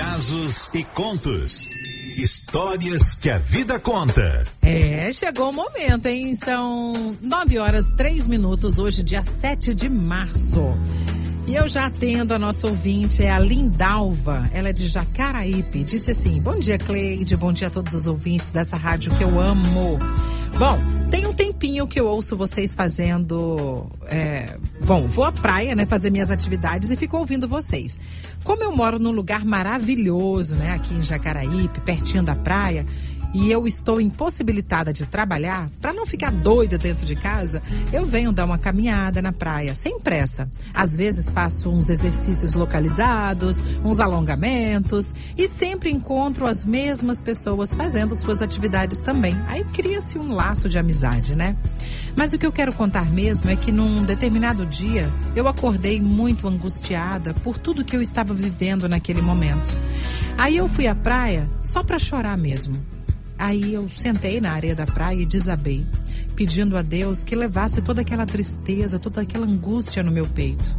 Casos e contos. Histórias que a vida conta. É, chegou o momento, hein? São nove horas três minutos, hoje, dia 7 de março. E eu já atendo a nossa ouvinte, é a Lindalva. Ela é de Jacaraípe. Disse assim: Bom dia, Cleide. Bom dia a todos os ouvintes dessa rádio que eu amo. Bom, que eu ouço vocês fazendo. É, bom, vou à praia, né? Fazer minhas atividades e fico ouvindo vocês. Como eu moro num lugar maravilhoso, né? Aqui em Jacaraípe, pertinho da praia e eu estou impossibilitada de trabalhar, para não ficar doida dentro de casa, eu venho dar uma caminhada na praia, sem pressa. Às vezes faço uns exercícios localizados, uns alongamentos e sempre encontro as mesmas pessoas fazendo suas atividades também. Aí cria-se um laço de amizade, né? Mas o que eu quero contar mesmo é que num determinado dia eu acordei muito angustiada por tudo que eu estava vivendo naquele momento. Aí eu fui à praia só para chorar mesmo. Aí eu sentei na areia da praia e desabei, pedindo a Deus que levasse toda aquela tristeza, toda aquela angústia no meu peito.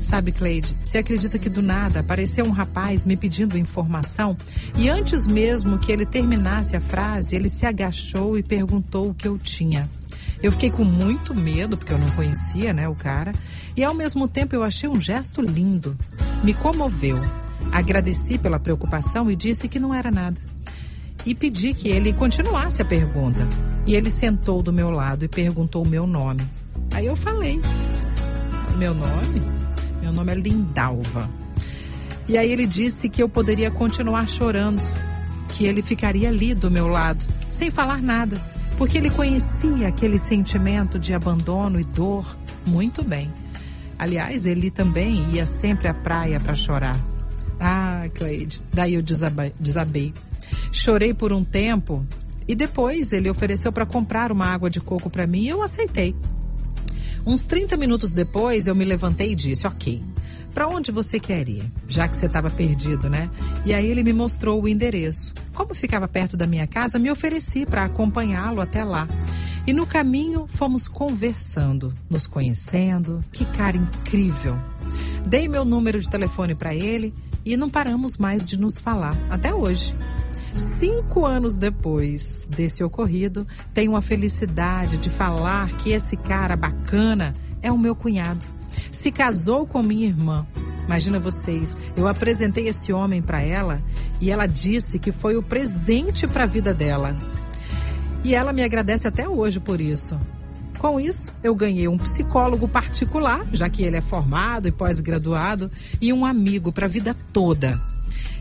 Sabe, Cleide, você acredita que do nada apareceu um rapaz me pedindo informação e antes mesmo que ele terminasse a frase, ele se agachou e perguntou o que eu tinha. Eu fiquei com muito medo, porque eu não conhecia, né, o cara, e ao mesmo tempo eu achei um gesto lindo. Me comoveu. Agradeci pela preocupação e disse que não era nada e pedi que ele continuasse a pergunta. E ele sentou do meu lado e perguntou o meu nome. Aí eu falei: Meu nome? Meu nome é Lindalva. E aí ele disse que eu poderia continuar chorando, que ele ficaria ali do meu lado, sem falar nada, porque ele conhecia aquele sentimento de abandono e dor muito bem. Aliás, ele também ia sempre à praia para chorar. Ah, Cleide, daí eu desabei. Chorei por um tempo e depois ele ofereceu para comprar uma água de coco para mim e eu aceitei. Uns 30 minutos depois eu me levantei e disse: Ok, para onde você quer ir? Já que você estava perdido, né? E aí ele me mostrou o endereço. Como ficava perto da minha casa, me ofereci para acompanhá-lo até lá. E no caminho fomos conversando, nos conhecendo. Que cara incrível! Dei meu número de telefone para ele e não paramos mais de nos falar até hoje. Cinco anos depois desse ocorrido, tenho a felicidade de falar que esse cara bacana é o meu cunhado. Se casou com minha irmã. Imagina vocês, eu apresentei esse homem para ela e ela disse que foi o presente para a vida dela. E ela me agradece até hoje por isso. Com isso, eu ganhei um psicólogo particular, já que ele é formado e pós-graduado, e um amigo para a vida toda.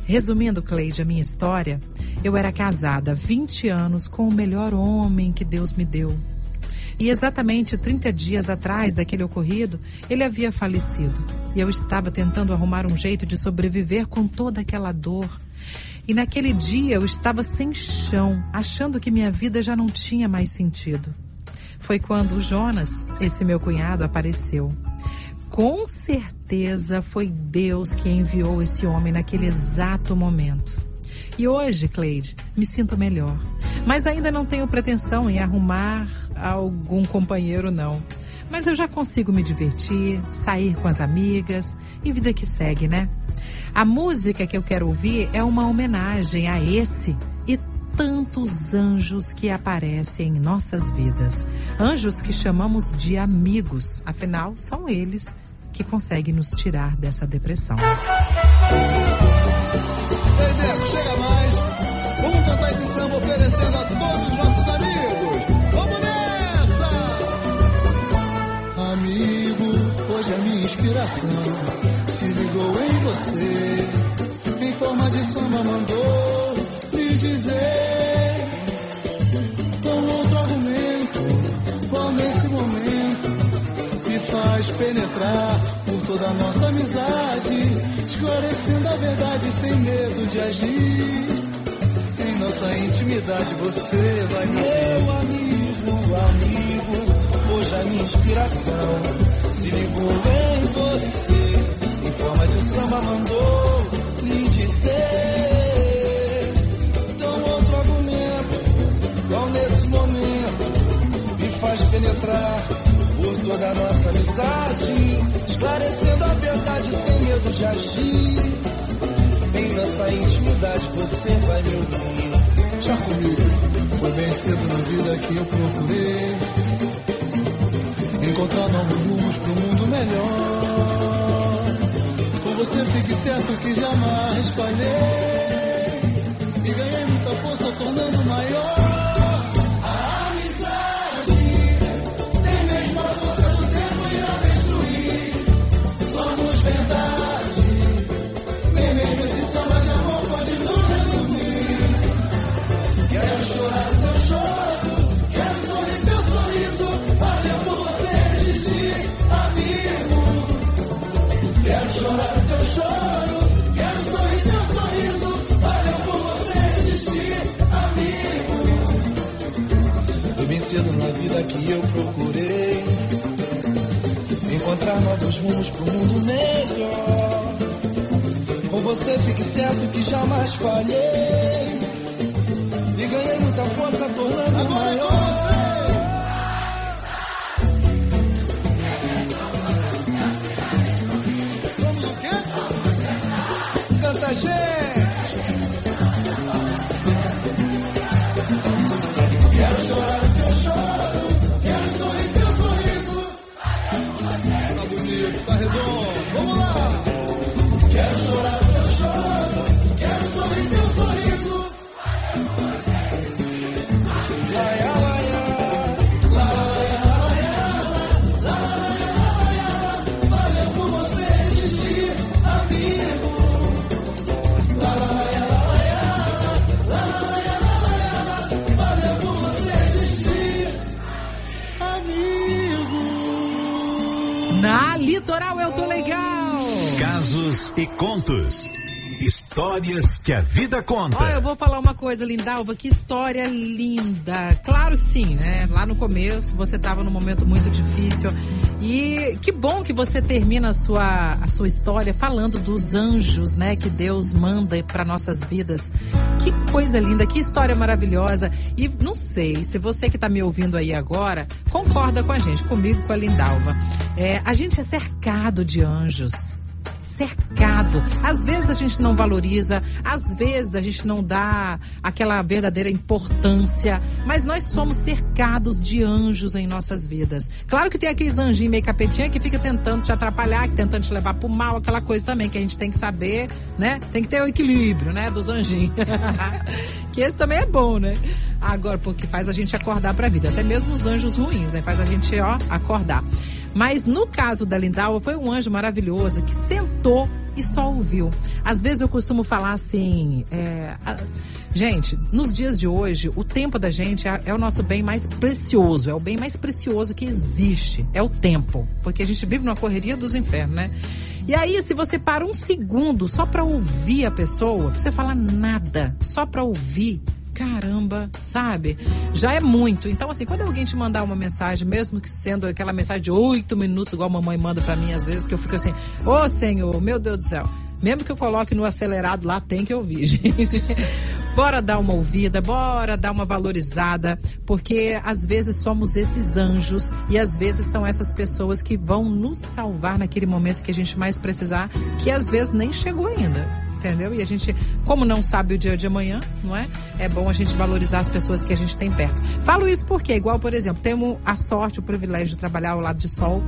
Resumindo, Cleide, a minha história, eu era casada há 20 anos com o melhor homem que Deus me deu. E exatamente 30 dias atrás daquele ocorrido, ele havia falecido. E eu estava tentando arrumar um jeito de sobreviver com toda aquela dor. E naquele dia eu estava sem chão, achando que minha vida já não tinha mais sentido. Foi quando o Jonas, esse meu cunhado, apareceu com certeza foi Deus que enviou esse homem naquele exato momento. E hoje, Cleide, me sinto melhor. Mas ainda não tenho pretensão em arrumar algum companheiro, não. Mas eu já consigo me divertir, sair com as amigas e vida que segue, né? A música que eu quero ouvir é uma homenagem a esse e tantos anjos que aparecem em nossas vidas. Anjos que chamamos de amigos, afinal, são eles que consegue nos tirar dessa depressão. Ei, Deco, chega mais. Vamos cantar esse samba oferecendo a todos os nossos amigos. Vamos nessa! Amigo, hoje a minha inspiração se ligou em você. Em forma de samba mandou lhe dizer. Faz penetrar toda a nossa amizade, esclarecendo a verdade sem medo de agir. Em nossa intimidade você vai Meu amigo, amigo, hoje a minha inspiração se ligou em você. Em forma de samba mandou lhe dizer. Então outro argumento, qual nesse momento me faz penetrar por toda a nossa amizade esclarecendo a verdade sem medo de agir. Em nossa verdade você vai me ouvir. Já comigo, foi bem cedo na vida que eu procurei encontrar novos rumos pro mundo melhor. Com você fique certo que jamais falhei que eu procurei encontrar novos rumos pro mundo melhor. Com você fique certo que jamais falhei. E contos. Histórias que a vida conta. Olha, eu vou falar uma coisa, Lindalva, que história linda. Claro que sim, né? Lá no começo você estava num momento muito difícil. E que bom que você termina a sua, a sua história falando dos anjos, né? Que Deus manda para nossas vidas. Que coisa linda, que história maravilhosa. E não sei se você que está me ouvindo aí agora concorda com a gente, comigo, com a Lindalva. É, a gente é cercado de anjos cercado. Às vezes a gente não valoriza, às vezes a gente não dá aquela verdadeira importância, mas nós somos cercados de anjos em nossas vidas. Claro que tem aqueles anjinhos meio capetinha que fica tentando te atrapalhar, que tentando te levar pro mal, aquela coisa também que a gente tem que saber, né? Tem que ter o equilíbrio, né, dos anjinhos. que esse também é bom, né? Agora, porque faz a gente acordar pra vida, até mesmo os anjos ruins, né? Faz a gente, ó, acordar. Mas no caso da Lindalva, foi um anjo maravilhoso que sentou e só ouviu. Às vezes eu costumo falar assim. é, a- gente, nos dias de hoje, o tempo da gente é, é o nosso bem mais precioso, é o bem mais precioso que existe. É o tempo. Porque a gente vive numa correria dos infernos, né? E aí, se você para um segundo só pra ouvir a pessoa, você falar nada, só pra ouvir, caramba, sabe? Já é muito. Então, assim, quando alguém te mandar uma mensagem, mesmo que sendo aquela mensagem de oito minutos, igual a mamãe manda pra mim às vezes, que eu fico assim, ô Senhor, meu Deus do céu. Mesmo que eu coloque no acelerado lá, tem que ouvir, gente. bora dar uma ouvida, bora dar uma valorizada, porque às vezes somos esses anjos e às vezes são essas pessoas que vão nos salvar naquele momento que a gente mais precisar, que às vezes nem chegou ainda entendeu? E a gente, como não sabe o dia de amanhã, não é? É bom a gente valorizar as pessoas que a gente tem perto. Falo isso porque, igual, por exemplo, temos a sorte, o privilégio de trabalhar ao lado de sol.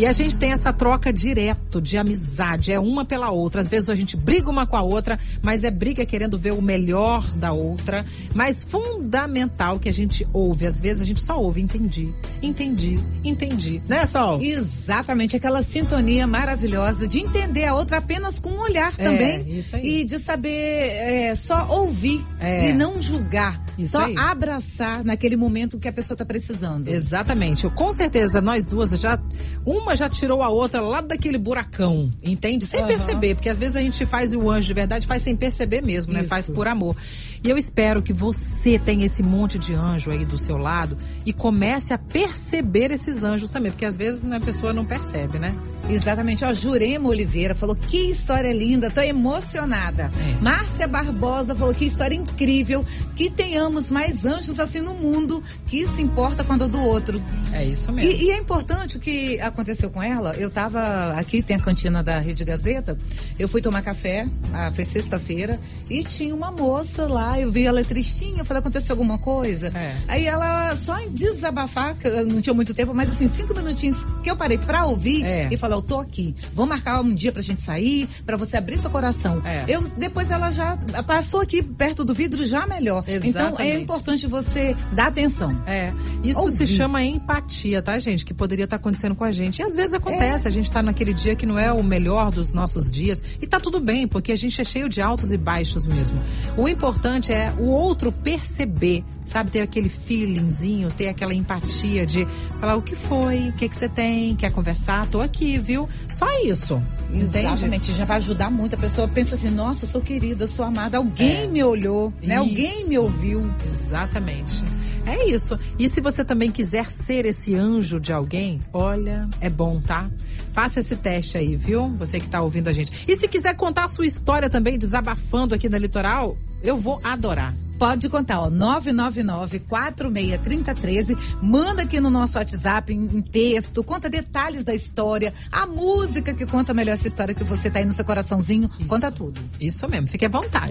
E a gente tem essa troca direto de amizade, é uma pela outra. Às vezes a gente briga uma com a outra, mas é briga querendo ver o melhor da outra. Mas fundamental que a gente ouve. Às vezes a gente só ouve, entendi, entendi, entendi. Né, Sol? Exatamente, aquela sintonia maravilhosa de entender a outra apenas com um olhar É, também. isso aí. E de saber é, só ouvir É. e não julgar. Isso só aí. abraçar naquele momento que a pessoa está precisando. Exatamente. Eu, com certeza, nós duas já. Uma já tirou a outra lá daquele buracão, entende? Sem Aham. perceber, porque às vezes a gente faz o anjo de verdade, faz sem perceber mesmo, né? Isso. Faz por amor. E eu espero que você tenha esse monte de anjo aí do seu lado e comece a perceber esses anjos também, porque às vezes né, a pessoa não percebe, né? Exatamente. Ó, Jurema Oliveira falou que história linda, tô emocionada. É. Márcia Barbosa falou que história incrível, que tenhamos mais anjos assim no mundo, que se importa quando do outro. É isso mesmo. E, e é importante o que aconteceu com ela. Eu tava aqui, tem a cantina da Rede Gazeta. Eu fui tomar café, ah, foi sexta-feira, e tinha uma moça lá. Eu vi ela tristinha. Eu falei, aconteceu alguma coisa? É. Aí ela, só em desabafar, não tinha muito tempo, mas assim, cinco minutinhos que eu parei pra ouvir É. e falar, eu tô aqui. Vamos marcar um dia pra gente sair, pra você abrir seu coração. É. Eu, depois ela já passou aqui perto do vidro, já melhor. Então é Exatamente. importante você dar atenção. É, isso Ouvir. se chama empatia, tá, gente? Que poderia estar acontecendo com a gente. E às vezes acontece, a gente tá naquele dia que não é o melhor dos nossos dias. E tá tudo bem, porque a gente é cheio de altos e baixos mesmo. O importante é o outro perceber, sabe? Ter aquele feelingzinho, ter aquela empatia de falar o que foi, o que que você tem, quer conversar, tô aqui, viu? Só isso. Entende? Exatamente, já vai ajudar muito. A pessoa pensa assim, nossa, eu sou querida, eu sou amada, alguém É. me olhou, né? Alguém Isso. me ouviu. Exatamente. É isso. E se você também quiser ser esse anjo de alguém, olha, é bom, tá? Faça esse teste aí, viu? Você que tá ouvindo a gente. E se quiser contar a sua história também, desabafando aqui na Litoral, eu vou adorar. Pode contar, ó, 999-463013. Manda aqui no nosso WhatsApp em, em texto, conta detalhes da história, a música que conta melhor essa história que você tá aí no seu coraçãozinho. Conta tudo. Isso mesmo, fique à vontade.